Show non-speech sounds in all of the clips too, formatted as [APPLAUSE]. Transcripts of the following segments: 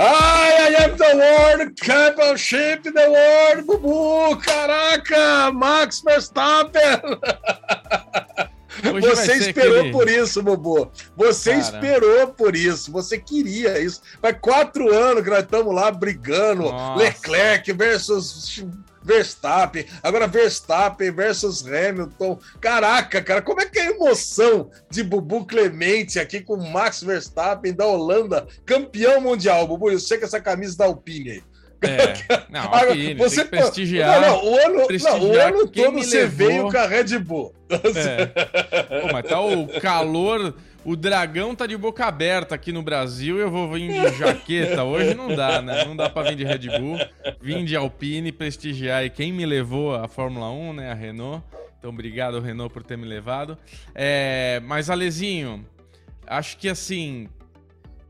I am the World Championship the World, Bubu! Caraca! Max Verstappen! Hoje Você esperou aquele... por isso, Bubu. Você Cara. esperou por isso. Você queria isso. Faz quatro anos que nós estamos lá brigando. Nossa. Leclerc versus Verstappen, agora Verstappen versus Hamilton. Caraca, cara, como é que é a emoção de Bubu Clemente aqui com Max Verstappen da Holanda, campeão mundial, Bubu? Eu sei que essa camisa da Alpine aí. É, [LAUGHS] não, Alpine, você prestigiar. Não, não, o ano, não, o ano todo você levou... veio com a Red Bull. É. Pô, mas tá o calor o dragão tá de boca aberta aqui no Brasil eu vou vir de jaqueta. Hoje não dá, né? Não dá para vir de Red Bull. Vim de Alpine prestigiar e quem me levou à Fórmula 1, né? A Renault. Então, obrigado, Renault, por ter me levado. É, mas, Alezinho, acho que assim,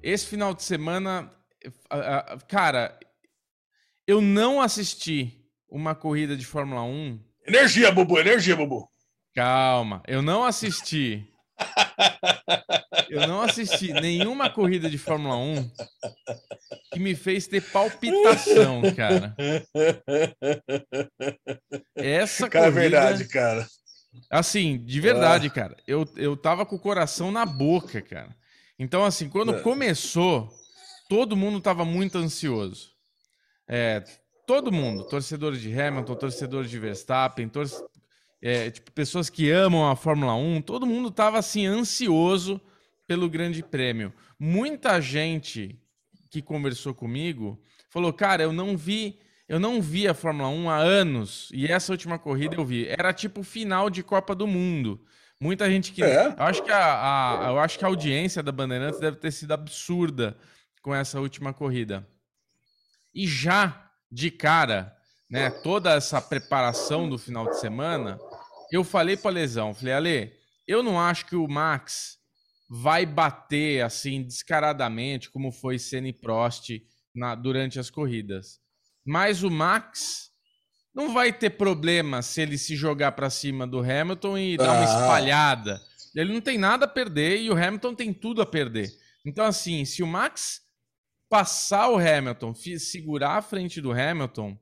esse final de semana, cara, eu não assisti uma corrida de Fórmula 1. Energia, Bubu, energia, Bubu. Calma, eu não assisti eu não assisti nenhuma corrida de Fórmula 1 que me fez ter palpitação, cara. Essa cara, é corrida... é verdade, cara. Assim, de verdade, ah. cara. Eu, eu tava com o coração na boca, cara. Então, assim, quando é. começou, todo mundo tava muito ansioso. É, todo mundo, torcedores de Hamilton, torcedores de Verstappen, tor é, tipo, pessoas que amam a Fórmula 1, todo mundo estava assim ansioso pelo Grande Prêmio. Muita gente que conversou comigo falou: "Cara, eu não vi, eu não vi a Fórmula 1 há anos e essa última corrida eu vi. Era tipo final de Copa do Mundo. Muita gente que é? eu acho que a, a, eu acho que a audiência da Bandeirantes deve ter sido absurda com essa última corrida. E já de cara, né, toda essa preparação do final de semana, eu falei para lesão, falei, Ale, eu não acho que o Max vai bater assim descaradamente como foi Senna e Prost na, durante as corridas. Mas o Max não vai ter problema se ele se jogar para cima do Hamilton e dar uma ah. espalhada. Ele não tem nada a perder e o Hamilton tem tudo a perder. Então, assim, se o Max passar o Hamilton, segurar a frente do Hamilton,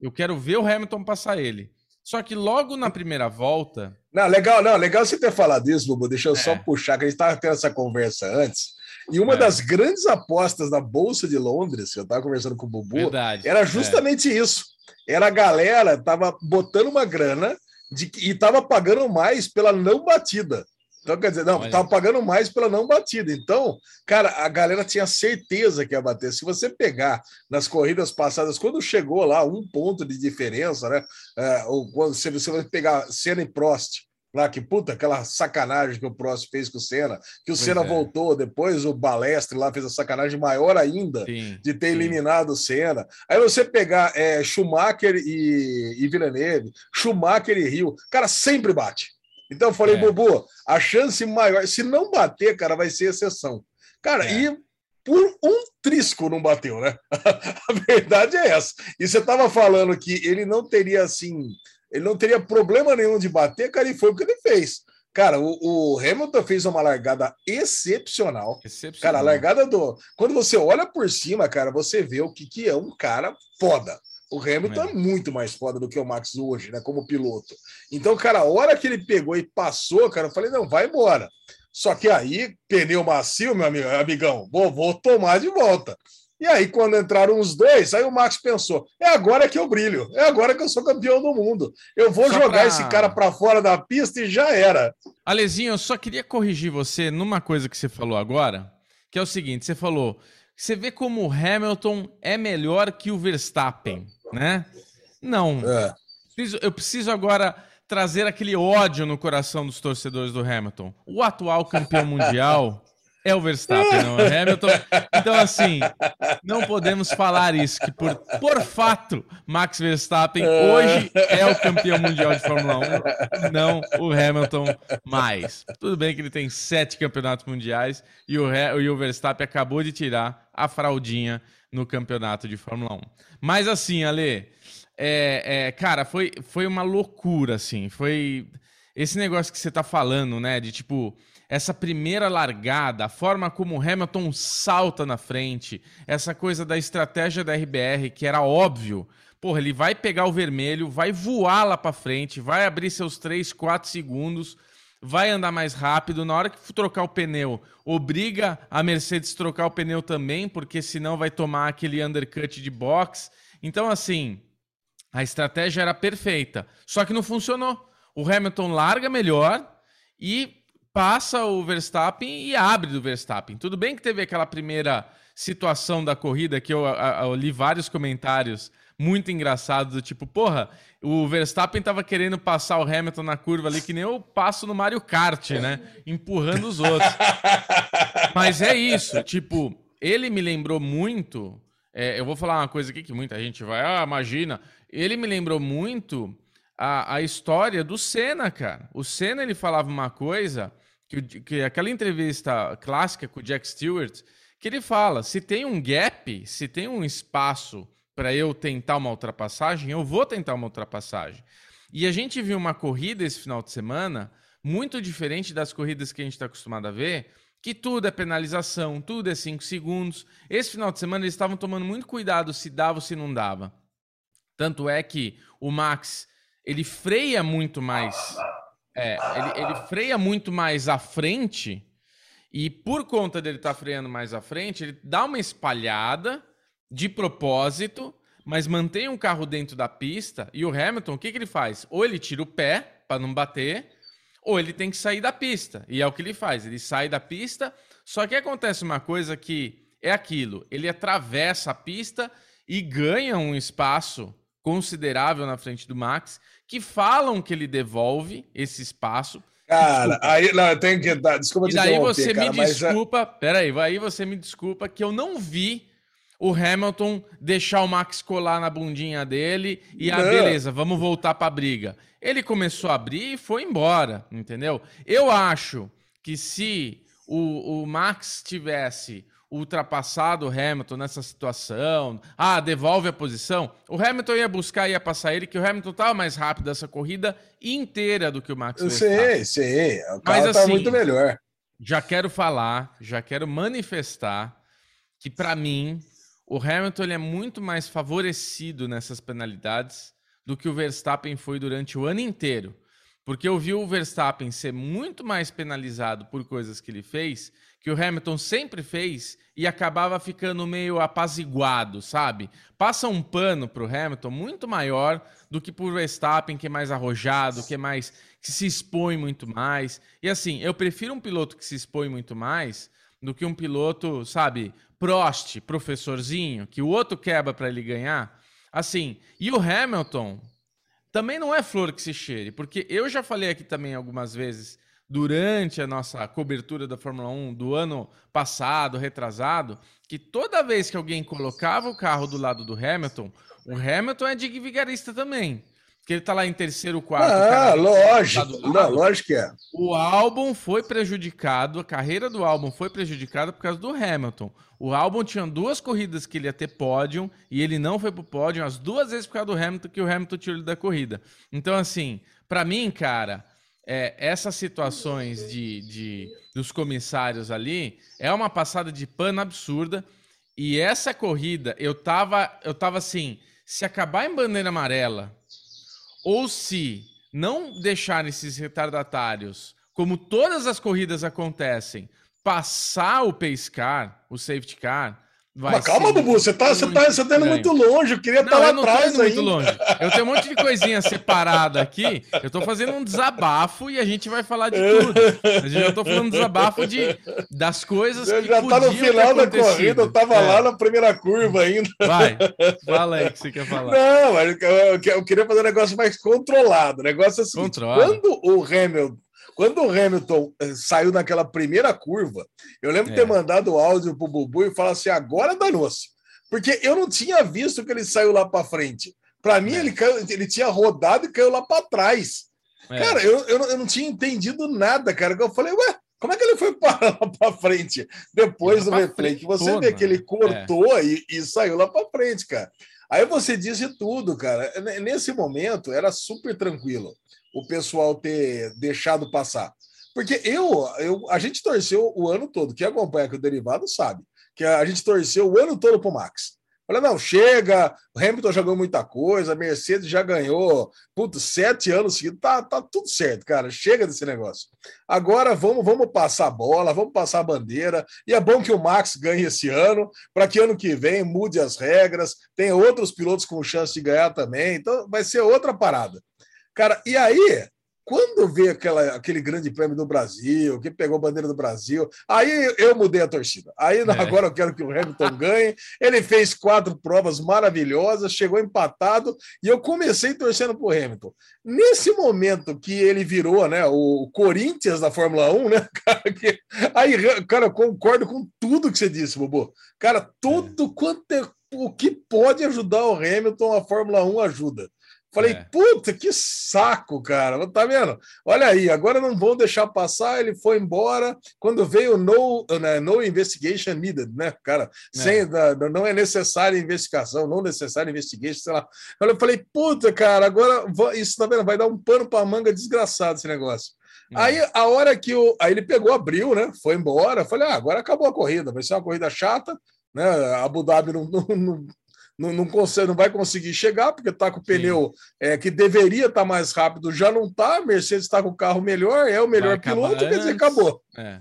eu quero ver o Hamilton passar ele. Só que logo na primeira volta. Não, legal, não, legal você ter falado isso, Bubu. Deixa eu é. só puxar, que a gente estava tendo essa conversa antes. E uma é. das grandes apostas da Bolsa de Londres, que eu estava conversando com o Bubu, Verdade. era justamente é. isso. Era a galera tava botando uma grana de, e estava pagando mais pela não batida. Então, quer dizer, não, Olha. tava pagando mais pela não batida. Então, cara, a galera tinha certeza que ia bater. Se você pegar nas corridas passadas, quando chegou lá um ponto de diferença, né? É, ou quando você, você vai pegar Senna e Prost, lá que puta, aquela sacanagem que o Prost fez com o Senna, que o pois Senna é. voltou, depois o Balestre lá fez a sacanagem maior ainda sim, de ter sim. eliminado o Senna. Aí você pegar é, Schumacher e, e Villeneuve, Schumacher e Rio, cara, sempre bate. Então eu falei, é. Bobo, a chance maior, se não bater, cara, vai ser exceção. Cara, é. e por um trisco não bateu, né? [LAUGHS] a verdade é essa. E você estava falando que ele não teria assim, ele não teria problema nenhum de bater, cara, e foi o que ele fez. Cara, o, o, Hamilton fez uma largada excepcional. excepcional. Cara, a largada do. Quando você olha por cima, cara, você vê o que, que é um cara foda. O Hamilton é. é. muito mais foda do que o Max hoje, né? Como piloto. Então, cara, a hora que ele pegou e passou, cara, eu falei, não, vai embora. Só que aí, pneu macio, meu amigo, amigão, vou, vou tomar de volta. E aí, quando entraram os dois, aí o Max pensou: é agora que eu brilho, é agora que eu sou campeão do mundo. Eu vou só jogar pra... esse cara para fora da pista e já era. Alezinho, eu só queria corrigir você numa coisa que você falou agora, que é o seguinte: você falou, você vê como o Hamilton é melhor que o Verstappen né? Não. É. Eu preciso agora trazer aquele ódio no coração dos torcedores do Hamilton. O atual campeão mundial [LAUGHS] é o Verstappen, não é Hamilton. Então, assim, não podemos falar isso, que por, por fato, Max Verstappen hoje é o campeão mundial de Fórmula 1, não o Hamilton mais. Tudo bem que ele tem sete campeonatos mundiais e o, e o Verstappen acabou de tirar a fraldinha no campeonato de Fórmula 1. Mas assim, Ale, é, é, cara, foi, foi uma loucura, assim. Foi. esse negócio que você tá falando, né? De tipo, essa primeira largada, a forma como o Hamilton salta na frente, essa coisa da estratégia da RBR, que era óbvio. Porra, ele vai pegar o vermelho, vai voar lá para frente, vai abrir seus 3, 4 segundos, vai andar mais rápido. Na hora que trocar o pneu, obriga a Mercedes trocar o pneu também, porque senão vai tomar aquele undercut de box. Então, assim, a estratégia era perfeita, só que não funcionou. O Hamilton larga melhor e passa o Verstappen e abre do Verstappen. Tudo bem que teve aquela primeira situação da corrida que eu, eu, eu li vários comentários muito engraçados do tipo, porra, o Verstappen tava querendo passar o Hamilton na curva ali que nem eu passo no Mario Kart, né? Empurrando os outros. [LAUGHS] Mas é isso, tipo, ele me lembrou muito. É, eu vou falar uma coisa aqui que muita gente vai, ah, imagina. Ele me lembrou muito a, a história do Senna, cara. O Senna ele falava uma coisa que, que aquela entrevista clássica com o Jack Stewart, que ele fala: se tem um gap, se tem um espaço para eu tentar uma ultrapassagem, eu vou tentar uma ultrapassagem. E a gente viu uma corrida esse final de semana muito diferente das corridas que a gente está acostumado a ver, que tudo é penalização, tudo é 5 segundos. Esse final de semana eles estavam tomando muito cuidado se dava ou se não dava. Tanto é que o Max ele freia muito mais é, ele, ele freia muito mais à frente e por conta dele estar tá freando mais à frente, ele dá uma espalhada de propósito, mas mantém o carro dentro da pista. E o Hamilton, o que, que ele faz? Ou ele tira o pé para não bater, ou ele tem que sair da pista. E é o que ele faz. Ele sai da pista, só que acontece uma coisa que é aquilo: ele atravessa a pista e ganha um espaço considerável na frente do Max que falam que ele devolve esse espaço. Cara, desculpa. aí não, eu tenho que dar. Desculpa e daí você cara, me desculpa. Já... Peraí, aí você me desculpa que eu não vi o Hamilton deixar o Max colar na bundinha dele e, ah, beleza, vamos voltar para a briga. Ele começou a abrir e foi embora, entendeu? Eu acho que se o, o Max tivesse ultrapassado o Hamilton nessa situação, ah, devolve a posição, o Hamilton ia buscar, ia passar ele, que o Hamilton estava mais rápido essa corrida inteira do que o Max Eu sei, sei, o carro Mas, tá assim, muito melhor. Já quero falar, já quero manifestar que para mim o Hamilton é muito mais favorecido nessas penalidades do que o Verstappen foi durante o ano inteiro. Porque eu vi o Verstappen ser muito mais penalizado por coisas que ele fez que o Hamilton sempre fez e acabava ficando meio apaziguado, sabe? Passa um pano para o Hamilton muito maior do que por Verstappen, que é mais arrojado, que é mais que se expõe muito mais. E assim, eu prefiro um piloto que se expõe muito mais do que um piloto, sabe, Prost, professorzinho, que o outro quebra para ele ganhar. Assim, e o Hamilton também não é flor que se cheire, porque eu já falei aqui também algumas vezes durante a nossa cobertura da Fórmula 1 do ano passado, retrasado, que toda vez que alguém colocava o carro do lado do Hamilton, o Hamilton é de vigarista também. Que ele tá lá em terceiro, quarto. Ah, lógico. Não, lógico que é. O álbum foi prejudicado, a carreira do álbum foi prejudicada por causa do Hamilton. O álbum tinha duas corridas que ele ia ter pódio e ele não foi pro pódio as duas vezes por causa do Hamilton que o Hamilton tirou ele da corrida. Então, assim, para mim, cara, é, essas situações de, de, dos comissários ali é uma passada de pano absurda. E essa corrida, eu tava, eu tava assim, se acabar em bandeira amarela, ou se não deixar esses retardatários, como todas as corridas acontecem, passar o pace car, o safety car, Mas calma, Bubu, você tá, você tá, você tá indo muito longe. Eu queria não, estar lá eu não atrás. Tô indo muito longe. Eu tenho um monte de coisinha separada aqui. Eu tô fazendo um desabafo e a gente vai falar de tudo. Eu já tô falando desabafo de, das coisas você que já tá no final da corrida, eu tava é. lá na primeira curva ainda. Vai, fala aí o que você quer falar. Não, eu, eu queria fazer um negócio mais controlado. O negócio é assim: quando o Hamilton quando o Hamilton eh, saiu naquela primeira curva, eu lembro de ter é. mandado o áudio pro Bubu e falar assim: agora danou-se. Porque eu não tinha visto que ele saiu lá para frente. Para mim, é. ele, caiu, ele tinha rodado e caiu lá para trás. É. Cara, eu, eu, eu, não tinha entendido nada, cara. Eu falei, ué, como é que ele foi [LAUGHS] parar lá para frente? Depois do replay, que você vê que ele cortou é. e, e saiu lá para frente, cara. Aí você diz de tudo, cara. Nesse momento era super tranquilo. O pessoal ter deixado passar. Porque eu, eu a gente torceu o ano todo, quem acompanha aqui o derivado sabe, que a gente torceu o ano todo pro Max. Falei, não, chega, o Hamilton jogou muita coisa, a Mercedes já ganhou, putz, sete anos seguidos, tá, tá tudo certo, cara, chega desse negócio. Agora vamos, vamos passar a bola, vamos passar a bandeira, e é bom que o Max ganhe esse ano, para que ano que vem mude as regras, tem outros pilotos com chance de ganhar também, então vai ser outra parada. Cara, e aí, quando vê aquela, aquele grande prêmio do Brasil, que pegou a bandeira do Brasil, aí eu mudei a torcida. Aí é. agora eu quero que o Hamilton ganhe. Ele fez quatro provas maravilhosas, chegou empatado e eu comecei torcendo para o Hamilton. Nesse momento que ele virou né, o Corinthians da Fórmula 1, né, [LAUGHS] cara, que, aí, cara, eu concordo com tudo que você disse, Bobo. Cara, tudo é. quanto é, o que pode ajudar o Hamilton, a Fórmula 1 ajuda. Falei, é. puta, que saco, cara. Tá vendo? Olha aí, agora não vão deixar passar. Ele foi embora. Quando veio no, né, no investigation needed, né, cara? É. Sem, não é necessária investigação, não necessária investigation, sei lá. Eu falei, puta, cara, agora isso tá vendo? Vai dar um pano pra manga desgraçado esse negócio. É. Aí, a hora que o. Aí ele pegou, abriu, né? Foi embora. Falei, ah, agora acabou a corrida. Vai ser uma corrida chata, né? Abu Dhabi não, não, não não, não, consegue, não vai conseguir chegar, porque está com o pneu é, que deveria estar tá mais rápido, já não está. Mercedes está com o carro melhor, é o melhor piloto, quer dizer, acabou. É.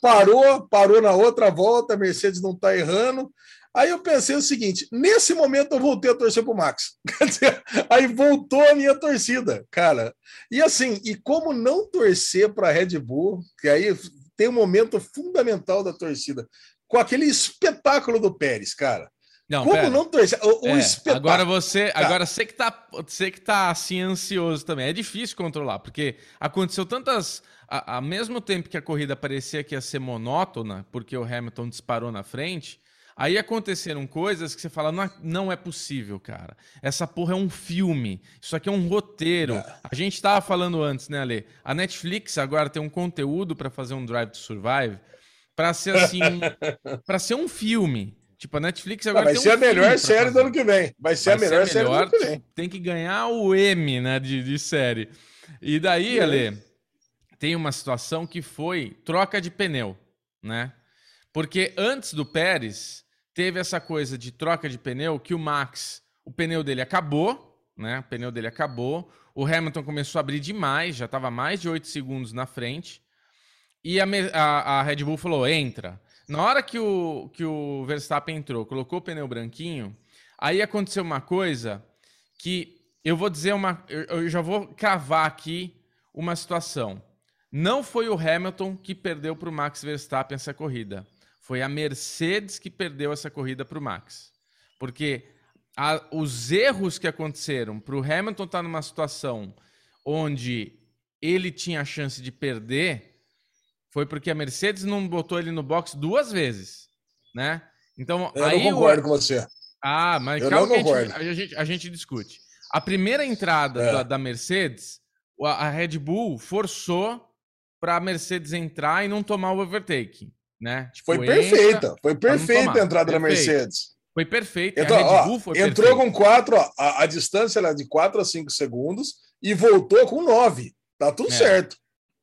Parou, parou na outra volta, Mercedes não está errando. Aí eu pensei o seguinte: nesse momento eu voltei a torcer para o Max. [LAUGHS] Dizer, aí voltou a minha torcida, cara. E assim, e como não torcer para a Red Bull, que aí tem um momento fundamental da torcida, com aquele espetáculo do Pérez, cara. Não, Como pera. não torcer? O, é, espetáculo. Agora você, tá. agora você que tá, você que tá assim ansioso também. É difícil controlar, porque aconteceu tantas ao mesmo tempo que a corrida parecia que ia ser monótona, porque o Hamilton disparou na frente, aí aconteceram coisas que você fala, não, é, não é possível, cara. Essa porra é um filme. Isso aqui é um roteiro. É. A gente tava falando antes, né, Ale? A Netflix agora tem um conteúdo para fazer um Drive to Survive para ser assim, [LAUGHS] para ser um filme. Tipo, a Netflix agora. vai ser um a melhor série do ano que vem. Vai ser vai a melhor, ser a melhor série do ano que vem. Tem que ganhar o M, né, de, de série. E daí, é. Ale, tem uma situação que foi troca de pneu, né? Porque antes do Pérez, teve essa coisa de troca de pneu que o Max, o pneu dele acabou, né? O pneu dele acabou. O Hamilton começou a abrir demais, já estava mais de 8 segundos na frente. E a, a, a Red Bull falou: entra. Na hora que o, que o Verstappen entrou, colocou o pneu branquinho, aí aconteceu uma coisa que eu vou dizer uma. Eu, já vou cavar aqui uma situação. Não foi o Hamilton que perdeu para o Max Verstappen essa corrida. Foi a Mercedes que perdeu essa corrida para o Max. Porque a, os erros que aconteceram para o Hamilton estar tá numa situação onde ele tinha a chance de perder foi porque a Mercedes não botou ele no box duas vezes, né? Então, eu aí não concordo o... com você. Ah, mas eu calma que a gente, a, gente, a gente, discute. A primeira entrada é. da, da, Mercedes, a Red Bull forçou para a Mercedes entrar e não tomar o overtake, né? Tipo, foi perfeita, foi perfeita a entrada da Mercedes. Foi perfeito. Então, ó, entrou com quatro, ó, a, a, distância era de 4 a 5 segundos e voltou com 9. Tá tudo é. certo.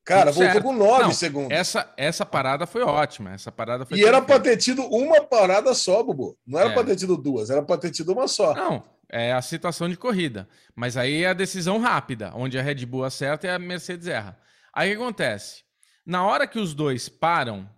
Cara, voltou certo. com 9 segundos. Essa, essa parada foi ótima. Essa parada foi e era para ter tido uma parada só, Bubu. Não era é. para ter tido duas, era para ter tido uma só. Não, é a situação de corrida. Mas aí é a decisão rápida, onde a Red Bull acerta e a Mercedes erra. Aí o que acontece? Na hora que os dois param,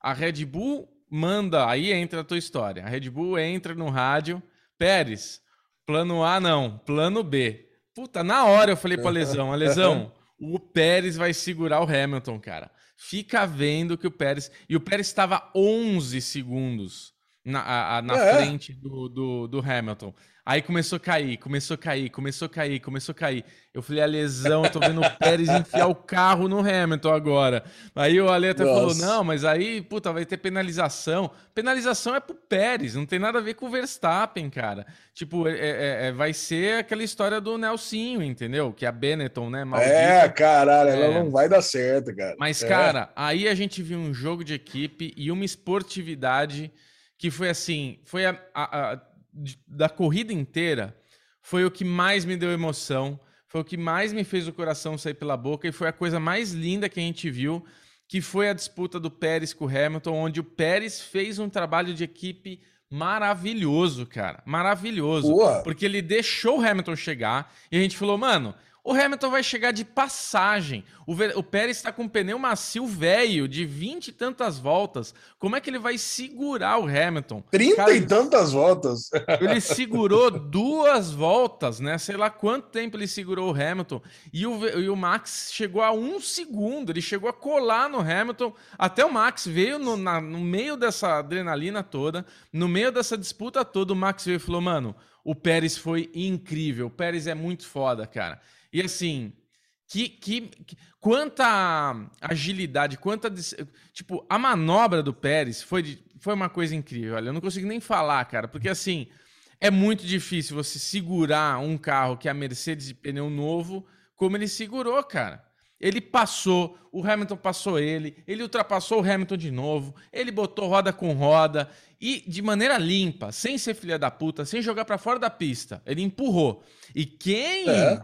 a Red Bull manda, aí entra a tua história. A Red Bull entra no rádio, Pérez, plano A não, plano B. Puta, na hora eu falei pra Lesão, a Lesão, [LAUGHS] o Pérez vai segurar o Hamilton, cara. Fica vendo que o Pérez. E o Pérez estava 11 segundos na, a, na é. frente do, do, do Hamilton. Aí começou a cair, começou a cair, começou a cair, começou a cair. Eu falei, a lesão, tô vendo o Pérez enfiar o carro no Hamilton agora. Aí o Ale até falou, não, mas aí, puta, vai ter penalização. Penalização é pro Pérez, não tem nada a ver com o Verstappen, cara. Tipo, é, é, é vai ser aquela história do Nelsinho, entendeu? Que é a Benetton, né? Maldita. É, caralho, ela é. não vai dar certo, cara. Mas, é. cara, aí a gente viu um jogo de equipe e uma esportividade que foi assim, foi a, a, a da corrida inteira, foi o que mais me deu emoção. foi o que mais me fez o coração sair pela boca e foi a coisa mais linda que a gente viu, que foi a disputa do Pérez com o Hamilton, onde o Pérez fez um trabalho de equipe maravilhoso, cara. Maravilhoso. Boa. Porque ele deixou o Hamilton chegar e a gente falou, mano, o Hamilton vai chegar de passagem. O, o Pérez está com um pneu macio velho, de 20 e tantas voltas. Como é que ele vai segurar o Hamilton? 30 Cara, e tantas voltas. [LAUGHS] Ele segurou duas voltas, né? Sei lá quanto tempo ele segurou o Hamilton. E o, e o Max chegou a um segundo. Ele chegou a colar no Hamilton. Até o Max veio no, na, no meio dessa adrenalina toda, no meio dessa disputa toda. O Max veio e falou: Mano, o Pérez foi incrível. O Pérez é muito foda, cara. E assim, que, que, que, quanta agilidade, quanta. Tipo, a manobra do Pérez foi, foi uma coisa incrível. Olha, eu não consigo nem falar, cara, porque assim, é muito difícil você segurar um carro que é a Mercedes de pneu novo, como ele segurou, cara. Ele passou, o Hamilton passou ele, ele ultrapassou o Hamilton de novo, ele botou roda com roda e de maneira limpa, sem ser filha da puta, sem jogar para fora da pista. Ele empurrou. E quem é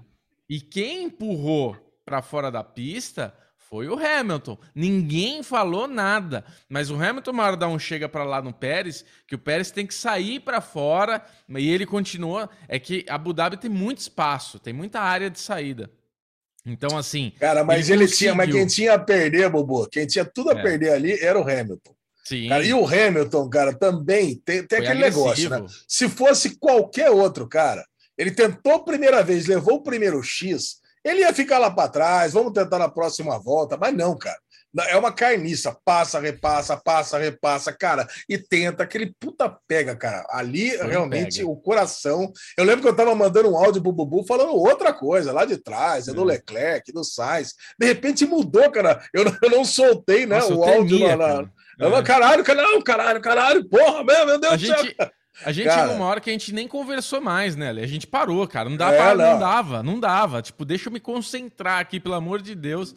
e quem empurrou para fora da pista foi o Hamilton. Ninguém falou nada. Mas o Hamilton, uma hora dá um chega para lá no Pérez, que o Pérez tem que sair para fora, e ele continua. É que Abu Dhabi tem muito espaço, tem muita área de saída. Então, assim. Cara, mas ele, ele tinha, mas quem tinha a perder, Bobo, quem tinha tudo a é. perder ali era o Hamilton. Sim. Cara, e o Hamilton, cara, também tem, tem aquele agressivo. negócio, né? Se fosse qualquer outro, cara, ele tentou a primeira vez, levou o primeiro X, ele ia ficar lá para trás, vamos tentar na próxima volta, mas não, cara. É uma carniça, passa, repassa, passa, repassa, cara, e tenta, aquele puta pega, cara. Ali, realmente, pega. o coração. Eu lembro que eu tava mandando um áudio pro Bubu falando outra coisa, lá de trás, é do é. Leclerc, do Sainz. De repente mudou, cara. Eu, eu não soltei, né, Nossa, o áudio temia, lá. Cara. É. Caralho, caralho, caralho, caralho, porra, meu, meu Deus do céu. Gente... A gente cara, chegou uma hora que a gente nem conversou mais, né? A gente parou, cara. Não dava, é, não. não. dava, não dava. Tipo, deixa eu me concentrar aqui, pelo amor de Deus.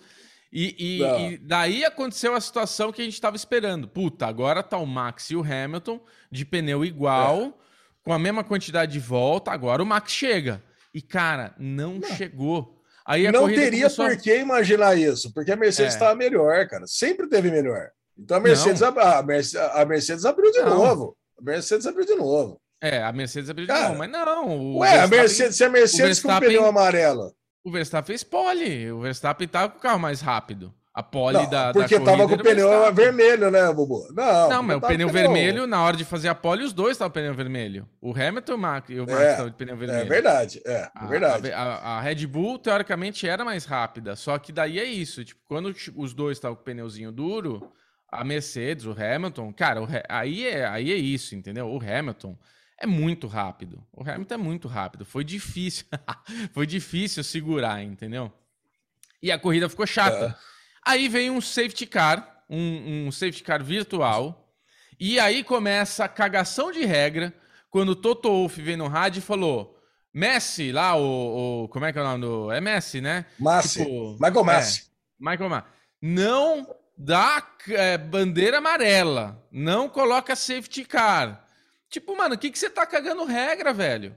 E, e, e daí aconteceu a situação que a gente estava esperando. Puta, agora tá o Max e o Hamilton de pneu igual, é. com a mesma quantidade de volta. Agora o Max chega. E, cara, não, não. chegou. Aí não teria começou... por que imaginar isso, porque a Mercedes estava é. melhor, cara. Sempre teve melhor. Então a Mercedes, a, a Mercedes abriu de não. novo. A Mercedes abriu de novo. É, a Mercedes abriu de Cara, novo, mas não. Ué, a Mercedes, se a Mercedes com pneu amarelo. O Verstappen fez pole. O Verstappen tava com o carro mais rápido. A pole não, da. Porque da tava com o pneu vermelho, né, Bubu? Não, não mas o pneu vermelho, na hora de fazer a pole, os dois estavam pneu vermelho. O Hamilton e o Max, e o Max estavam de pneu vermelho. É verdade, é, é verdade. A, a, a, Red Bull, teoricamente, era mais rápida. Só que daí é isso. Tipo, quando os dois estavam com o pneuzinho duro, a Mercedes, o Hamilton, cara, o, aí, é, aí é isso, entendeu? O Hamilton é muito rápido. O Hamilton é muito rápido. Foi difícil. [LAUGHS] Foi difícil segurar, entendeu? E a corrida ficou chata. É. Aí veio um safety car, um, um, safety car virtual. E aí começa a cagação de regra. Quando o Toto Wolff veio no rádio e falou: Messi, lá, o, o, Como é que é o nome do. É Messi, né? Messi. Tipo, Michael Messi. É, Michael Messi. Não dá é, bandeira amarela, não coloca safety car. Tipo, mano, o que, que você tá cagando regra, velho?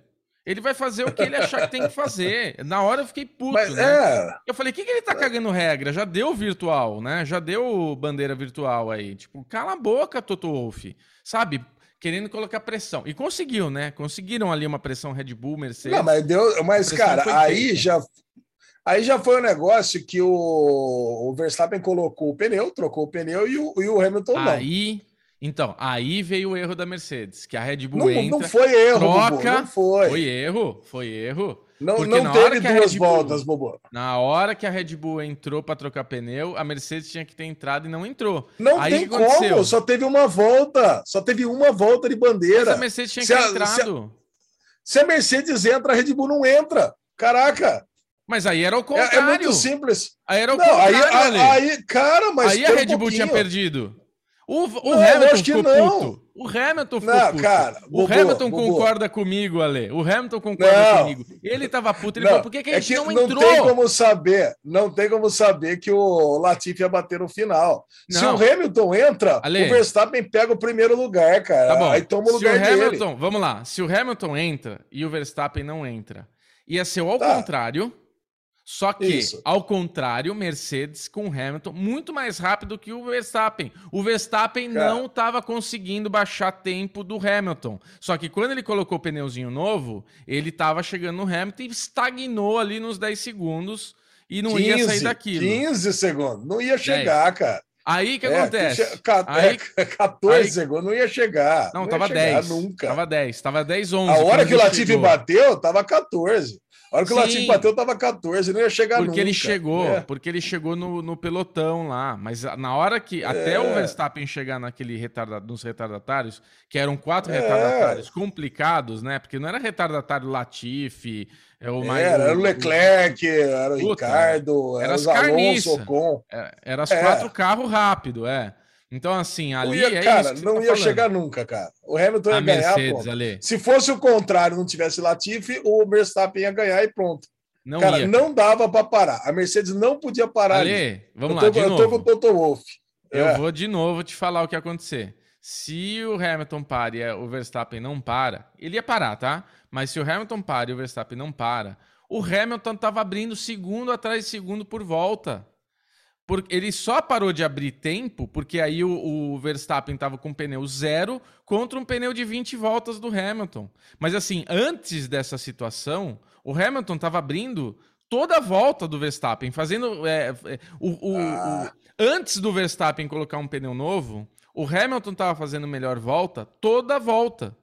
Ele vai fazer o que ele achar que tem que fazer. Na hora eu fiquei puto, Mas, né? É... Eu falei, o que, que ele tá cagando regra? Já deu virtual, né? Já deu bandeira virtual aí. Tipo, cala a boca, Toto Wolff. Sabe? Querendo colocar pressão. E conseguiu, né? Conseguiram ali uma pressão Red Bull, Mercedes. Não, mas deu. Mas, cara, aí já Aí já foi um negócio que o, o Verstappen colocou o pneu, trocou o pneu e o, e o Hamilton não. Aí, então, aí veio o erro da Mercedes, que a Red Bull não, entra, não foi erro, troca, Bobo, não foi. Foi erro, foi erro. Não, não teve duas Bull, voltas, Bobo. Na hora que a Red Bull entrou para trocar pneu, a Mercedes tinha que ter entrado e não entrou. Não aí, tem como, só teve uma volta. Só teve uma volta de bandeira. Mas a Mercedes tinha se que ter entrado. Se a, se a Mercedes entra, a Red Bull não entra. Caraca, mas aí era o contrário. É, é muito simples. Aí era o não, contrário, aí, aí, cara, mas Aí a Red Bull tinha perdido. O, o não, Hamilton ficou não. puto. O Hamilton ficou não, puto. Cara, o Bobo, Hamilton Bobo. concorda comigo, Ale. O Hamilton concorda não. comigo. Ele tava puto. Ele não. falou, por que, que a é gente é que não entrou? Não tem como saber. Não tem como saber que o Latifi ia bater no final. Se o Hamilton entra, Ale. o Verstappen pega o primeiro lugar, cara. Tá bom. Aí toma o lugar Se o Hamilton, dele. Vamos lá. Se o Hamilton entra e o Verstappen não entra, ia ser ao tá. contrário Só que, Isso. ao contrário, Mercedes com Hamilton muito mais rápido que o Verstappen. O Verstappen Cara. não estava conseguindo baixar tempo do Hamilton. Só que quando ele colocou o pneuzinho novo, ele estava chegando no Hamilton e estagnou ali nos 10 segundos e não 15, ia sair daquilo. 15 segundos, não ia chegar, 10. cara. Aí o que é, acontece? Aí, [LAUGHS] 14 aí, segundos, não ia chegar. Não, não tava 10. Nunca. Tava 10, tava 10, 11. A hora que o Latifi bateu, tava 14. A hora que Sim. o Latifi bateu, tava 14, não ia chegar porque nunca. Ele chegou, é. Porque ele chegou no, no, pelotão lá. Mas na hora que. É. Até o Verstappen chegar naquele retardado, nos retardatários, que eram quatro é. retardatários complicados, né? Porque não era retardatário Latifi. É o mais, era, o, o Leclerc, era o Puta, Ricardo, era, era os Alonso, Ocon. Era, era os quatro carros rápido, é. Então, assim, ali ia, é cara, não tá ia falando. chegar nunca, cara. O Hamilton ia a ganhar. Mercedes, ali. Se fosse o contrário, não tivesse Latifi, o Verstappen ia ganhar e pronto. Não cara, ia. não dava para parar. A Mercedes não podia parar. Ali, ali. vamos eu tô, lá, de eu novo. tô com o Toto Wolff. Eu é. vou de novo te falar o que ia acontecer. Se o Hamilton para e o Verstappen não para, ele ia parar, tá? Mas se o Hamilton para e o Verstappen não para, o Hamilton estava abrindo segundo atrás de segundo por volta. Porque ele só parou de abrir tempo porque aí o, o Verstappen estava com pneu zero contra um pneu de 20 voltas do Hamilton. Mas assim, antes dessa situação, o Hamilton estava abrindo toda a volta do Verstappen, fazendo. É, é, o, o, ah. o, antes do Verstappen colocar um pneu novo, o Hamilton estava fazendo melhor volta toda a volta.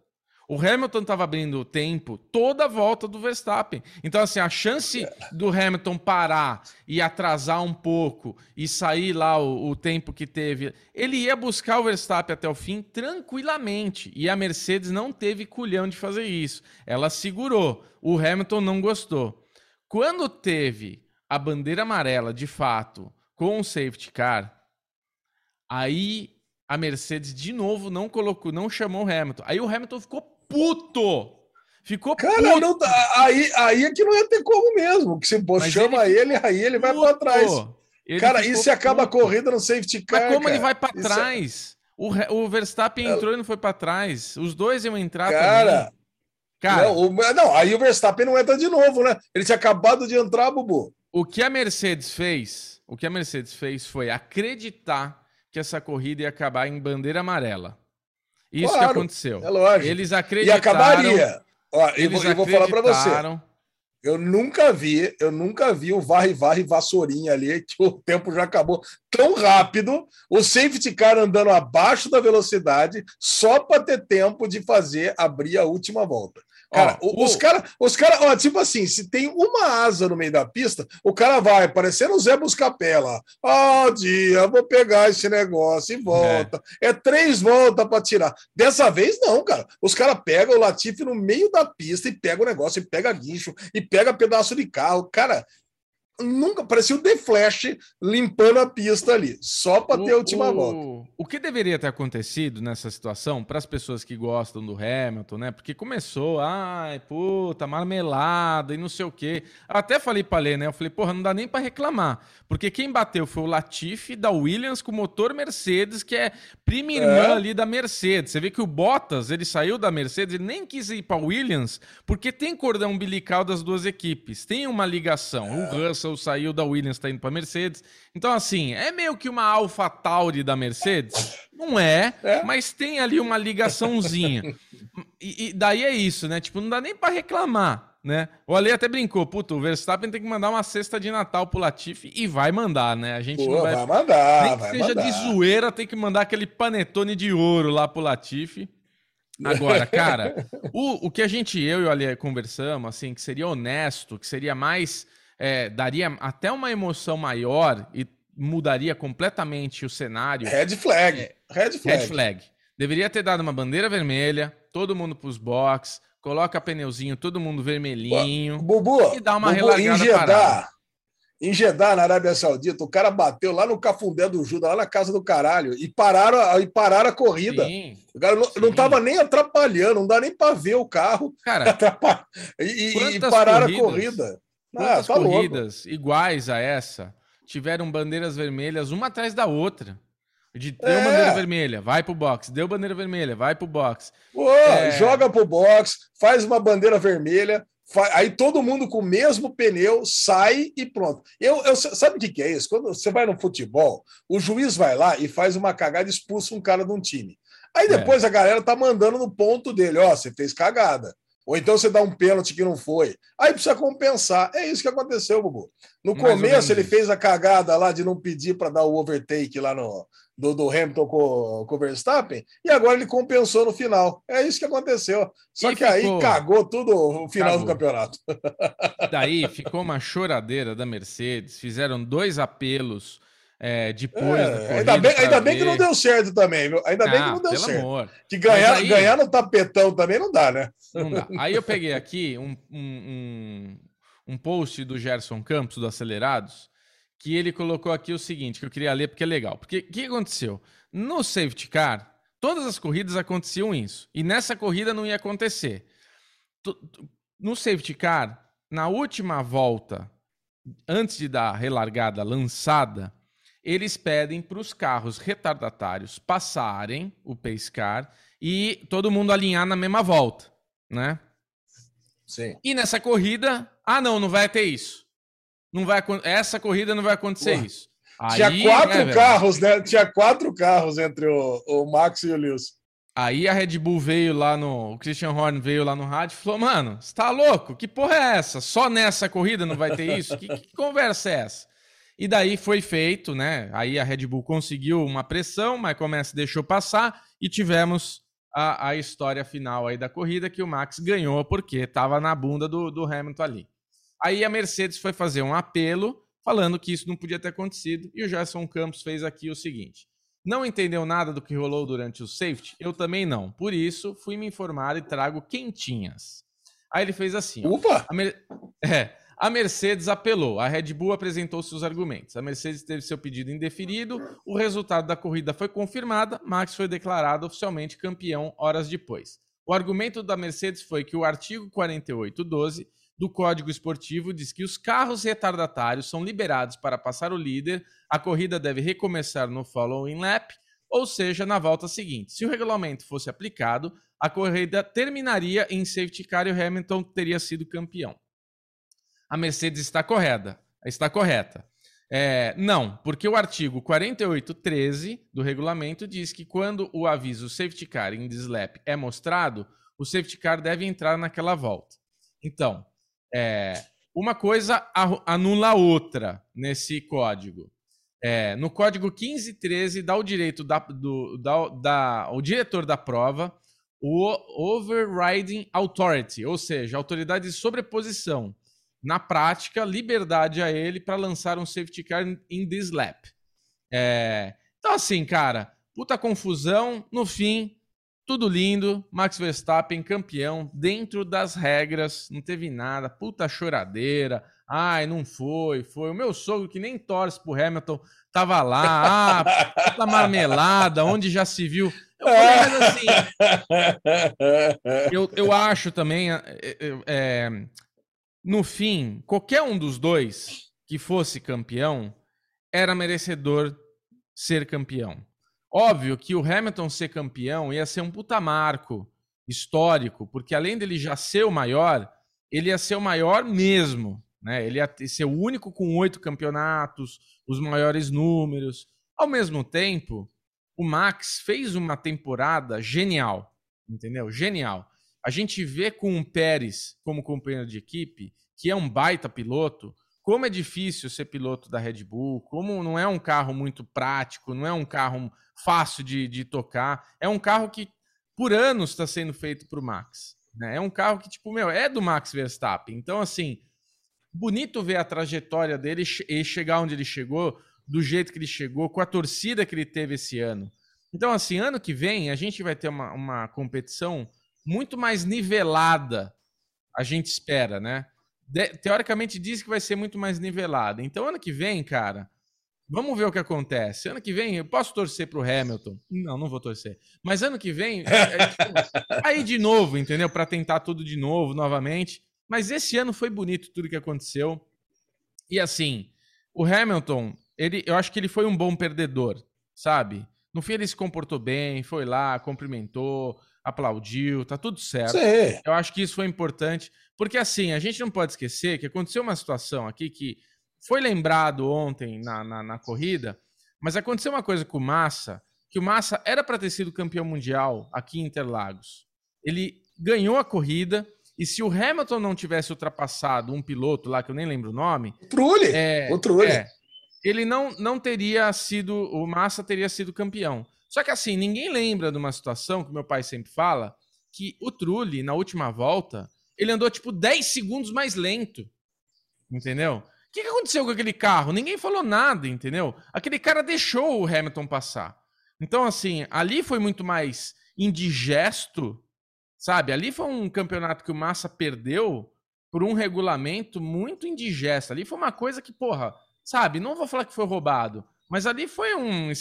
O Hamilton estava abrindo o tempo toda a volta do Verstappen. Então, assim, a chance do Hamilton parar e atrasar um pouco e sair lá o, o, tempo que teve, ele ia buscar o Verstappen até o fim tranquilamente. E a Mercedes não teve culhão de fazer isso. Ela segurou. O Hamilton não gostou. Quando teve a bandeira amarela, de fato, com o safety car, aí a Mercedes de novo não colocou, não chamou o Hamilton. Aí o Hamilton ficou puto. Ficou Cara, puto. Não, aí, aí é que não ia ter como mesmo. Que se você chama ele, ele, aí ele vai para trás. Ele Cara, e se acaba a corrida no safety car? Mas como cara? ele vai para é trás? É... O, o Verstappen entrou e não foi para trás. Os dois iam entrar cara, também. Cara, não, o, não, aí o Verstappen não entra de novo, né? Ele tinha acabado de entrar, Bubu. O que a Mercedes fez, o que a Mercedes fez foi acreditar que essa corrida ia acabar em bandeira amarela. Isso claro, que aconteceu. É lógico. Eles acreditaram. E acabaria. Ó, eu, vou, eu vou falar para você. Eu nunca vi, eu nunca vi o varre-varre vassourinha ali, [LAUGHS] que o tempo já acabou tão rápido, o safety car andando abaixo da velocidade, só para ter tempo de fazer abrir a última volta. Cara, ó, os caras, os cara, tipo assim, se tem uma asa no meio da pista, o cara vai, parecendo o Zé Buscapé Ó, oh, dia, vou pegar esse negócio e volta. É, é três voltas para tirar. Dessa vez, não, cara. Os caras pegam o Latifi no meio da pista e pega o negócio, e pega guincho, e pega pedaço de carro. Cara, nunca parecia o The Flash limpando a pista ali, só para ter a última o, volta. O que deveria ter acontecido nessa situação para as pessoas que gostam do Hamilton, né? Porque começou, ai, puta, marmelada e não sei o quê. Até falei para ler, né? Eu falei, porra, não dá nem para reclamar, porque quem bateu foi o Latifi da Williams com motor Mercedes, que é prima irmã é. ali da Mercedes. Você vê que o Bottas, ele saiu da Mercedes, ele nem quis ir para Williams, porque tem cordão umbilical das duas equipes, tem uma ligação. É. O Russell Russell saiu da Williams, está indo para Mercedes. Então, assim, é meio que uma Alpha Tauri da Mercedes? Não é, é. mas tem ali uma ligaçãozinha. e, e, daí é isso, né? Tipo, não dá nem para reclamar, né? O Ale até brincou, puto, o Verstappen tem que mandar uma cesta de Natal pro Latifi e vai mandar, né? A gente Pô, não vai... vai mandar, Nem que vai seja mandar. de zoeira, tem que mandar aquele panetone de ouro lá pro Latifi. Agora, [LAUGHS] cara, o, o que a gente, eu e o Ale conversamos, assim, que seria honesto, que seria mais é, daria até uma emoção maior e mudaria completamente o cenário. Red flag. É, red flag. Red flag. Deveria ter dado uma bandeira vermelha, todo mundo para os box, coloca pneuzinho, todo mundo vermelhinho. Bubu, e dá uma Bubu, em Jeddah, em Jeddah, na Arábia Saudita, o cara bateu lá no cafundé do Judas, lá na casa do caralho, e pararam, e pararam a corrida. Sim, o cara não, não tava nem atrapalhando, não dá nem para ver o carro. Cara, [LAUGHS] e, e pararam corridas? a corrida. Quantas ah, tá corridas louco. iguais a essa tiveram bandeiras vermelhas uma atrás da outra? De deu é. bandeira vermelha, vai pro box. Deu bandeira vermelha, vai pro box. Pô, é... Joga pro box, faz uma bandeira vermelha, Aí todo mundo com o mesmo pneu sai e pronto. Eu, eu sabe o que, é isso? Quando você vai no futebol, o juiz vai lá e faz uma cagada e expulsa um cara de um time. Aí é. depois é. a galera tá mandando no ponto dele, ó, você fez cagada. Ou então você dá um pênalti que não foi. Aí precisa compensar. É isso que aconteceu, Bubu. No Mais começo ele fez a cagada lá de não pedir para dar o overtake lá no, do, do Hamilton com, com o Verstappen, e agora ele compensou no final. É isso que aconteceu. Só e que ficou... aí cagou tudo o final cagou. do campeonato. [LAUGHS] Daí ficou uma choradeira da Mercedes, fizeram dois apelos. É, depois é, ainda bem, ainda bem que não deu certo também, viu? Ainda ah, bem que não deu certo. Amor. Que ganhar, aí, ganhar no tapetão também não dá, né? Não dá. Aí eu peguei aqui um, um, um, um post do Gerson Campos, do Acelerados, que ele colocou aqui o seguinte, que eu queria ler porque é legal. Porque o que aconteceu? No safety car, todas as corridas aconteciam isso. E nessa corrida não ia acontecer. No safety car, na última volta, antes de dar a relargada lançada, eles pedem para os carros retardatários passarem o pace car e todo mundo alinhar na mesma volta, né? Sim. E nessa corrida, ah não, não vai ter isso não vai essa corrida não vai acontecer Ué. isso. Tinha Aí, quatro né, carros, né? Tinha quatro carros entre o, o Max e o Lewis. Aí a Red Bull veio lá no. O Christian Horn veio lá no rádio e falou: Mano, você tá louco? Que porra é essa? Só nessa corrida não vai ter isso? que, que conversa é essa? E daí foi feito, né? Aí a Red Bull conseguiu uma pressão, Michael Messi deixou passar e tivemos a, a história final aí da corrida que o Max ganhou porque estava na bunda do, do Hamilton ali. Aí a Mercedes foi fazer um apelo falando que isso não podia ter acontecido e o Gerson Campos fez aqui o seguinte: não entendeu nada do que rolou durante o safety? Eu também não. Por isso, fui me informar e trago quentinhas. Aí ele fez assim: Opa! Mer... [LAUGHS] É. A Mercedes apelou, a Red Bull apresentou seus argumentos. A Mercedes teve seu pedido indeferido, o resultado da corrida foi confirmado, Max foi declarado oficialmente campeão horas depois. O argumento da Mercedes foi que o artigo 4812 do Código Esportivo diz que os carros retardatários são liberados para passar o líder, a corrida deve recomeçar no following lap, ou seja, na volta seguinte. Se o regulamento fosse aplicado, a corrida terminaria em safety car e o Hamilton teria sido campeão. A Mercedes está correta. Está correta. É, não, porque o artigo 48.13 do regulamento diz que quando o aviso safety car em this lap é mostrado, o safety car deve entrar naquela volta. Então, é, uma coisa anula a outra nesse código. É, no código 1513 dá o direito da, do, da, da, o diretor da prova o overriding authority, ou seja, autoridade de sobreposição. Na prática, liberdade a ele para lançar um safety car in this lap. É, então, assim, cara, puta confusão. No fim, tudo lindo, Max Verstappen campeão dentro das regras, não teve nada, puta choradeira. Ai, não foi, foi. O meu sogro que nem torce pro Hamilton tava lá, ah, puta [LAUGHS] marmelada, onde já se viu. Eu falei, assim, [LAUGHS] eu, eu acho também, é, é, é, no fim, qualquer um dos dois que fosse campeão era merecedor ser campeão. Óbvio que o Hamilton ser campeão ia ser um puta marco histórico, porque além dele já ser o maior, ele ia ser o maior mesmo. Né? Ele ia ser o único com oito campeonatos, os maiores números. Ao mesmo tempo, o Max fez uma temporada genial, entendeu? Genial. A gente vê com o Pérez como companheiro de equipe, que é um baita piloto, como é difícil ser piloto da Red Bull, como não é um carro muito prático, não é um carro fácil de, de tocar. É um carro que por anos está sendo feito para o Max. Né? É um carro que, tipo, meu, é do Max Verstappen. Então, assim, bonito ver a trajetória dele e chegar onde ele chegou, do jeito que ele chegou, com a torcida que ele teve esse ano. Então, assim, ano que vem a gente vai ter uma, uma competição muito mais nivelada, a gente espera, né? De, teoricamente diz que vai ser muito mais nivelada. Então, ano que vem, cara, Vamos ver o que acontece. Ano que vem, eu posso torcer para o Hamilton? Não, não vou torcer. Mas ano que vem, é, é, tipo, aí de novo, entendeu? Para tentar tudo de novo, novamente. Mas esse ano foi bonito tudo que aconteceu. E assim, o Hamilton, ele, eu acho que ele foi um bom perdedor, sabe? No fim, ele se comportou bem, foi lá, cumprimentou, aplaudiu, tá tudo certo. Sim. Eu acho que isso foi importante. Porque assim, a gente não pode esquecer que aconteceu uma situação aqui que foi lembrado ontem na, na, na corrida, mas aconteceu uma coisa com o Massa, que o Massa era para ter sido campeão mundial aqui em Interlagos. Ele ganhou a corrida, e se o Hamilton não tivesse ultrapassado um piloto lá, que eu nem lembro o nome. O Trulli! É, o Trulli. É, ele não, não teria sido. O Massa teria sido campeão. Só que assim, ninguém lembra de uma situação que meu pai sempre fala, que o Trulli, na última volta, ele andou tipo 10 segundos mais lento. Entendeu? O que, que aconteceu com aquele carro? Ninguém falou nada, entendeu? Aquele cara deixou o Hamilton passar. Então, assim, ali foi muito mais indigesto Sabe? Ali foi um campeonato que o Massa perdeu por um regulamento muito indigesto. Ali foi uma coisa que, porra, sabe? Não vou falar que foi roubado, mas ali foi um.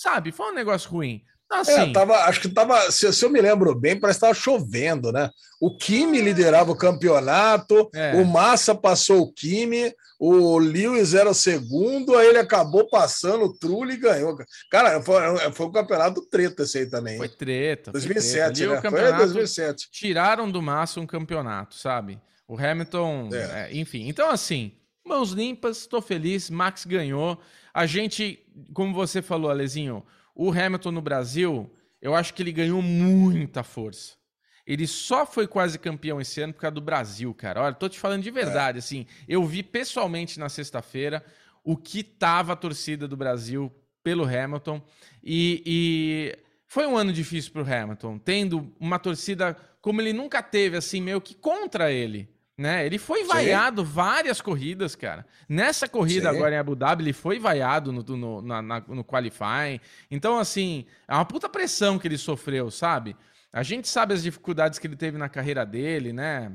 Sabe? Foi um negócio ruim. É, assim, é, tava, acho que tava, se, se, eu me lembro bem, parece que estava chovendo, né? O Kimi liderava o campeonato, é. o Massa passou o Kimi, o Lewis era o segundo, aí ele acabou passando o Trulli e ganhou. Cara, foi, foi um campeonato treta esse aí também. Foi treta. 2007, foi treta. Né? Foi 2007. Tiraram do Massa um campeonato, sabe? O Hamilton, é. É, enfim. Então, assim, mãos limpas, estou feliz, Max ganhou. A gente, como você falou, Alezinho, o Hamilton no Brasil, eu acho que ele ganhou muita força. Ele só foi quase campeão esse ano por causa do Brasil, cara. Olha, tô te falando de verdade, é. assim. Eu vi pessoalmente na sexta-feira o que tava a torcida do Brasil pelo Hamilton e, e foi um ano difícil para o Hamilton, tendo uma torcida como ele nunca teve, assim, meio que contra ele. Né? Ele foi vaiado Sim. várias corridas, cara. Nessa corrida Sim. agora em Abu Dhabi, ele foi vaiado no, no, na, no qualifying. Então, assim, é uma puta pressão que ele sofreu, sabe? A gente sabe as dificuldades que ele teve na carreira dele, né?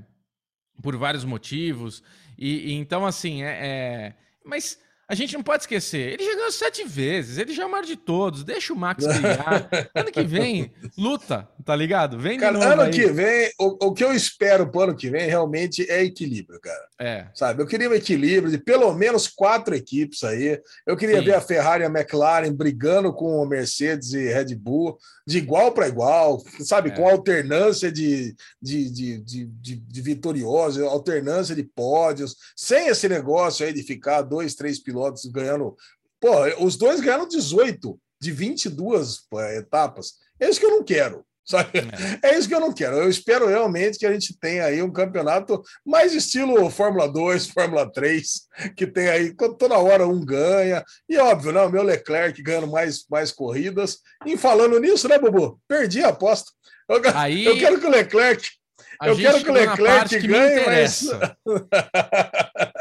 Por vários motivos. E, e então, assim, é, é... Mas a gente não pode esquecer, ele já ganhou sete vezes, ele já é o maior de todos, deixa o Max brigar. [LAUGHS] ano que vem, luta, tá ligado? Vem cara, ano aí. que vem, o, o que eu espero pro ano que vem realmente é equilíbrio, cara. É. Sabe, eu queria um equilíbrio de pelo menos quatro equipes aí. Eu queria Sim. ver a Ferrari e a McLaren brigando com o Mercedes e Red Bull de igual para igual, sabe, é. com alternância de, de, de, de, de, de vitoriosos, alternância de pódios, sem esse negócio aí de ficar dois, três pilotos ganhando. Pô, os dois ganharam 18 de 22 etapas. É isso que eu não quero. Sabe? É. é. isso que eu não quero. Eu espero realmente que a gente tenha aí um campeonato mais estilo Fórmula 2, [LAUGHS] Fórmula 3, que tem aí toda hora um ganha. E óbvio, né? O meu Leclerc ganhando mais, mais corridas. E falando nisso, né, Bubu? Perdi a aposta. Eu, aí, eu quero que o Leclerc. Eu quero que o Leclerc que ganhe, mas. [LAUGHS]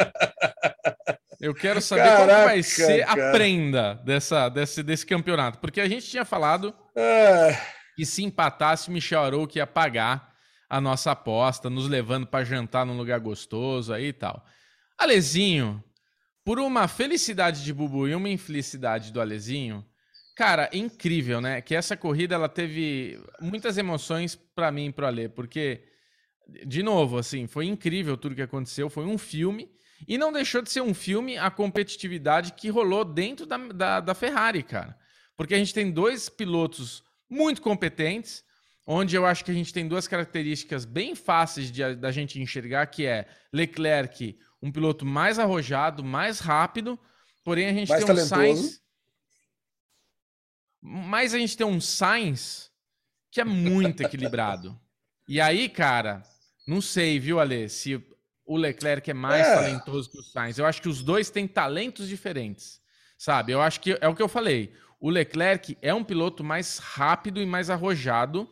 Eu quero saber Caraca, qual vai ser cara. a prenda dessa, desse, desse campeonato. Porque a gente tinha falado. É e se empatasse, Michel Arouca ia pagar a nossa aposta, nos levando para jantar num lugar gostoso aí e tal. Alezinho, por uma felicidade de Bubu e uma infelicidade do Alezinho, cara, incrível, né? Que essa corrida ela teve muitas emoções para mim e pro Ale, porque de novo, assim, foi incrível tudo que aconteceu, foi um filme e não deixou de ser um filme a competitividade que rolou dentro da, da, da Ferrari, cara. Porque a gente tem dois pilotos muito competentes, onde eu acho que a gente tem duas características bem fáceis de, da gente enxergar, que é Leclerc, um piloto mais arrojado, mais rápido, porém a gente mais tem um Sainz... Mas a gente tem um Sainz que é muito equilibrado. E aí, cara, não sei, viu, Ale, se o Leclerc é mais é. talentoso que o Sainz. Eu acho que os dois têm talentos diferentes, sabe? Eu acho que é o que eu falei. O Leclerc é um piloto mais rápido e mais arrojado,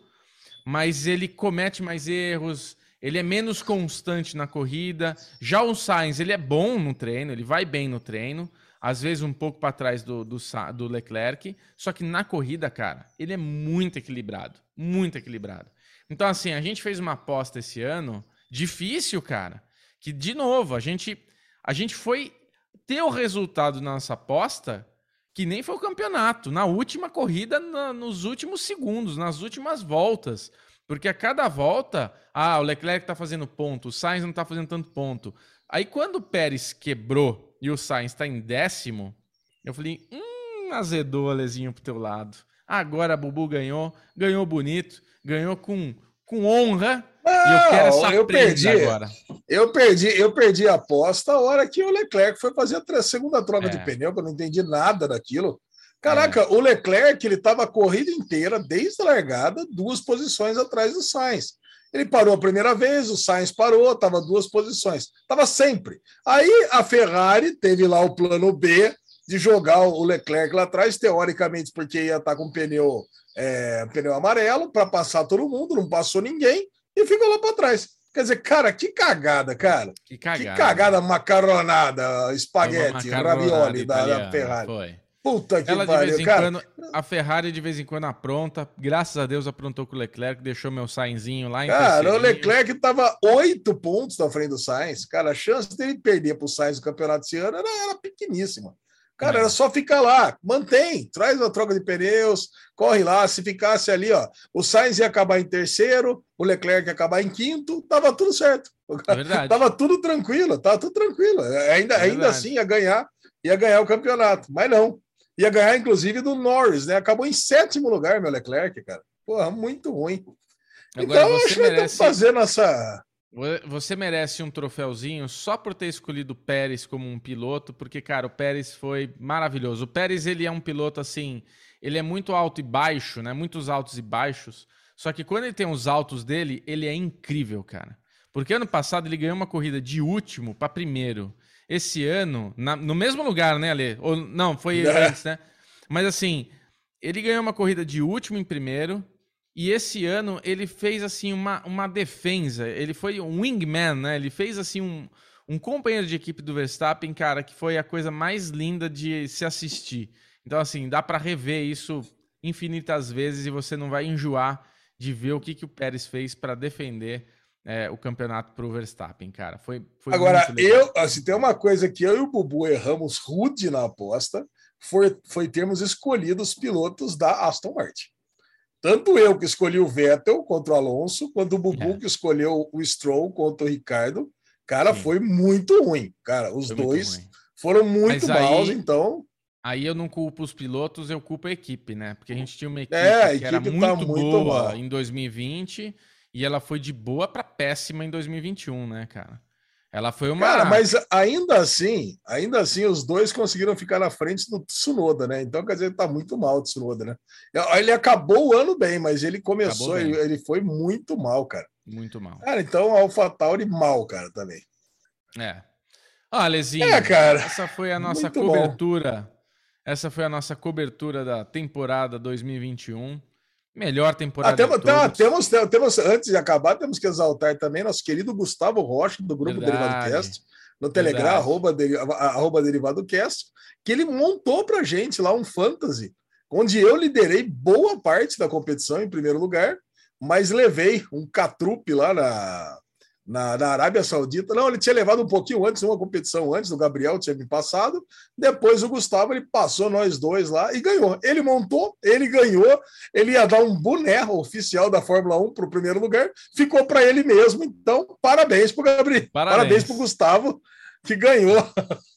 mas ele comete mais erros, ele é menos constante na corrida. Já o Sainz, ele é bom no treino, ele vai bem no treino, às vezes um pouco para trás do, do, do, Leclerc, só que na corrida, cara, ele é muito equilibrado, muito equilibrado. Então, assim, a gente fez uma aposta esse ano, difícil, cara, que, de novo, a gente, a gente foi ter o resultado na nossa aposta que nem foi o campeonato, na última corrida, na, nos últimos segundos, nas últimas voltas. Porque a cada volta, ah, o Leclerc está fazendo ponto, o Sainz não está fazendo tanto ponto. Aí quando o Pérez quebrou e o Sainz está em décimo, eu falei, hum, azedou, Alezinho, pro teu lado. Agora a Bubu ganhou, ganhou bonito, ganhou com, com honra. Não, eu, eu perdi agora. Eu perdi, eu perdi a aposta a hora que o Leclerc foi fazer a segunda troca é. de pneu, que eu não entendi nada daquilo. Caraca, é. o Leclerc ele estava a corrida inteira, desde a largada, duas posições atrás do Sainz. Ele parou a primeira vez, o Sainz parou, estava duas posições. Estava sempre. Aí a Ferrari teve lá o plano B de jogar o Leclerc lá atrás, teoricamente, porque ia estar tá com pneu, é, pneu amarelo para passar todo mundo, não passou ninguém e ficou lá para trás. Quer dizer, cara, que cagada, cara. Que cagada. Que cagada macaronada, espaguete, ravioli da, da Ferrari. Foi. Puta que Ela, pariu, de vez em cara. Quando, a Ferrari de vez em quando apronta. Graças a Deus aprontou com o Leclerc, deixou meu Sainzinho lá em Cara, o Leclerc estava oito pontos na frente do Sainz. Cara, a chance dele perder para o Sainz no campeonato esse ano era, era pequeníssima. Cara, é. era só ficar lá, mantém, traz a troca de pneus, corre lá. Se ficasse ali, ó, o Sainz ia acabar em terceiro, o Leclerc ia acabar em quinto, tava tudo certo. É verdade. Tava tudo tranquilo, tava tudo tranquilo. Ainda, é ainda assim ia ganhar, ia ganhar o campeonato, mas não. Ia ganhar, inclusive, do Norris, né? Acabou em sétimo lugar, meu Leclerc, cara. Porra, muito ruim. Agora, então, acho que merece... fazendo essa. Você merece um troféuzinho só por ter escolhido o Pérez como um piloto, porque, cara, o Pérez foi maravilhoso. O Pérez, ele é um piloto, assim, ele é muito alto e baixo, né? Muitos altos e baixos. Só que quando ele tem os altos dele, ele é incrível, cara. Porque ano passado ele ganhou uma corrida de último para primeiro esse ano, na, no mesmo lugar, né, Ale? Ou, não, foi [LAUGHS] antes, né? Mas assim, ele ganhou uma corrida de último em primeiro, e esse ano ele fez assim uma, uma defesa. Ele foi um wingman, né? Ele fez assim um, um companheiro de equipe do Verstappen, cara, que foi a coisa mais linda de se assistir. Então, assim, dá para rever isso infinitas vezes e você não vai enjoar de ver o que, que o Pérez fez para defender é, o campeonato para o Verstappen, cara. Foi, foi Agora, eu, se assim, tem uma coisa que eu e o Bubu erramos rude na aposta, foi, foi termos escolhido os pilotos da Aston Martin. Tanto eu que escolhi o Vettel contra o Alonso, quanto o Bubu é. que escolheu o Stroll contra o Ricardo. Cara, Sim. foi muito ruim. Cara, os foi dois muito foram muito Mas maus, aí... então. Aí eu não culpo os pilotos, eu culpo a equipe, né? Porque a gente tinha uma equipe, é, que equipe era muito, tá muito boa mal. em 2020 e ela foi de boa para péssima em 2021, né, cara? Ela foi uma. Cara, mas ainda assim, ainda assim, os dois conseguiram ficar na frente do Tsunoda, né? Então, quer dizer, tá muito mal o Tsunoda, né? Ele acabou o ano bem, mas ele começou, ele, ele, foi muito mal, cara. Muito mal. Cara, então AlphaTauri mal, cara, também. É. Ah, Lezinho, é, cara. essa foi a nossa cobertura. Bom. Essa foi a nossa cobertura da temporada 2021. Melhor temporada. Ah, temos, temos, temos, temos, antes de acabar, temos que exaltar também nosso querido Gustavo Rocha, do grupo Verdade. Derivado Cast, no Telegram, arroba, arroba Derivado Cast, que ele montou pra gente lá um fantasy, onde eu liderei boa parte da competição em primeiro lugar, mas levei um catrupe lá na, na, na, Arábia Saudita. Não, ele tinha levado um pouquinho antes, uma competição antes, o Gabriel tinha me passado. Depois o Gustavo ele passou nós dois lá e ganhou. Ele montou, ele ganhou, ele ia dar um boné oficial da Fórmula 1 para o primeiro lugar, ficou para ele mesmo. Então, parabéns para o Gabriel. Parabéns, para o Gustavo, que ganhou.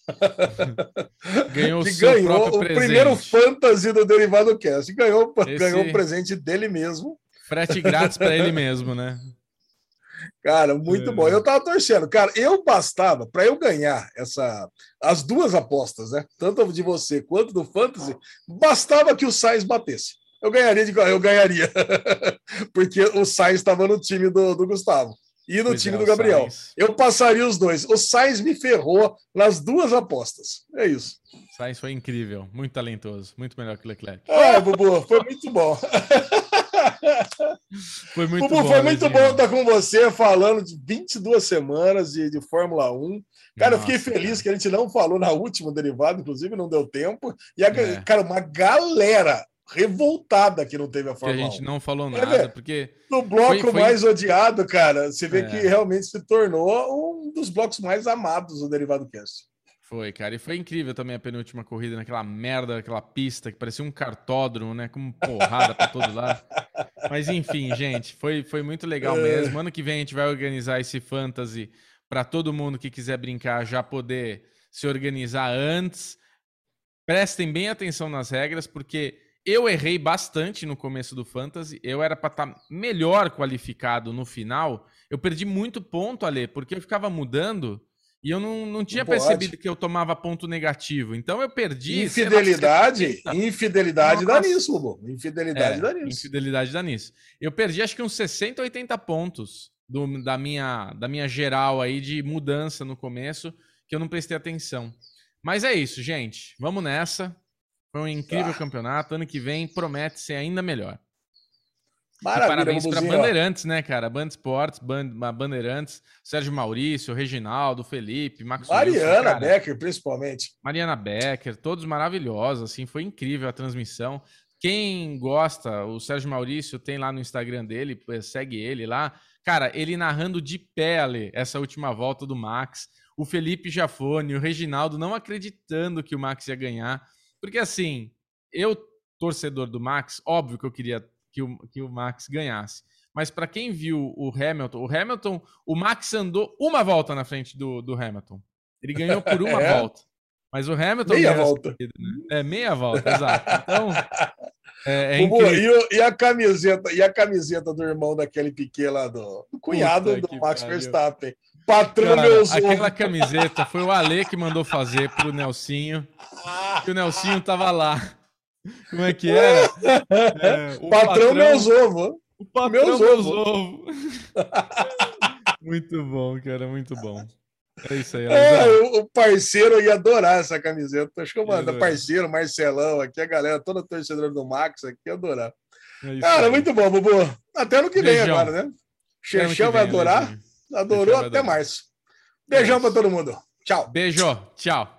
[LAUGHS] ganhou que ganhou o presente. primeiro fantasy do Derivado Cast. Ganhou, Esse... ganhou o presente dele mesmo. Frete grátis para ele mesmo, né? Cara, muito é. bom. Eu tava torcendo. Cara, eu bastava para eu ganhar essa as duas apostas, né? Tanto de você quanto do Fantasy, bastava que o Sainz batesse. Eu ganharia de eu ganharia. [LAUGHS] Porque o Sainz estava no time do, do Gustavo e no pois time é, do Gabriel. Sainz. Eu passaria os dois. O Sainz me ferrou nas duas apostas. É isso. Sainz foi incrível, muito talentoso, muito melhor que o Leclerc. Ah, Bubu, foi muito bom. [LAUGHS] [LAUGHS] Foi muito Bubu, bom. Foi muito bom estar com você falando de 22 semanas de, de Fórmula 1. Cara, Nossa, eu fiquei feliz cara. que a gente não falou na última derivada, inclusive não deu tempo. E, a, é. cara, uma galera revoltada que não teve a Fórmula 1. a gente não falou nada, é, porque... No bloco foi, foi... mais odiado, cara, você vê é. que realmente se tornou um dos blocos mais amados do Derivado Cast. Foi, cara. E foi incrível também a penúltima corrida naquela merda, aquela pista que parecia um cartódromo, né? Com porrada pra todo lado. Mas enfim, gente, foi, foi muito legal é. mesmo. Ano que vem a gente vai organizar esse fantasy para todo mundo que quiser brincar já poder se organizar antes. Prestem bem atenção nas regras, porque eu errei bastante no começo do Fantasy. Eu era para estar tá melhor qualificado no final. Eu perdi muito ponto, Ale, porque eu ficava mudando e eu não, não tinha não percebido que eu tomava ponto negativo. Então eu perdi. Infidelidade? Lá, infidelidade dá nisso, Lobo. Infidelidade é, dá nisso. Infidelidade dá nisso. Eu perdi acho que uns 60, 80 pontos do, da, minha, da minha geral aí de mudança no começo, que eu não prestei atenção. Mas é isso, gente. Vamos nessa. Foi um incrível ah. campeonato. Ano que vem promete ser ainda melhor. Maravilha, e parabéns para Bandeirantes, né, cara? Band Sports, Band, Bandeirantes, Sérgio Maurício, Reginaldo, Felipe, Max Mariana Wilson, Becker, principalmente. Mariana Becker, todos maravilhosos, assim, foi incrível a transmissão. Quem gosta, o Sérgio Maurício tem lá no Instagram dele, segue ele lá. Cara, ele narrando de pé ali essa última volta do Max. O Felipe Jafone, o Reginaldo não acreditando que o Max ia ganhar. Porque assim, eu, torcedor do Max, óbvio que eu queria que o, que o Max ganhasse. Mas para quem viu o Hamilton, o Hamilton, o Max andou uma volta na frente do, do Hamilton. Ele ganhou por [LAUGHS] uma é. volta. Mas o Hamilton. Meia volta. Corrida, né? É, meia volta, exato. Então. É, é e, e, a camiseta, e a camiseta do irmão daquele Piquet lá, do, do cunhado Puta do Max pariu. Verstappen. Patrão Cara, meus Aquela camiseta foi o Ale que mandou fazer pro Nelsinho. [LAUGHS] E o Nelsinho tava lá. Como é que era? É, o patrão, patrão meus ovos. O patrão meus, meus ovos. [LAUGHS] muito bom, cara, muito bom. É isso aí. É, o parceiro ia adorar essa camiseta. Acho que eu mando parceiro, Marcelão, aqui a galera, toda torcedora do Max aqui ia adorar. É cara, aí. muito bom, Bubu. Até no que vem agora, né? Xexão vai adorar. Adorou até março. Beijão para todo mundo. Tchau. Beijo. Tchau.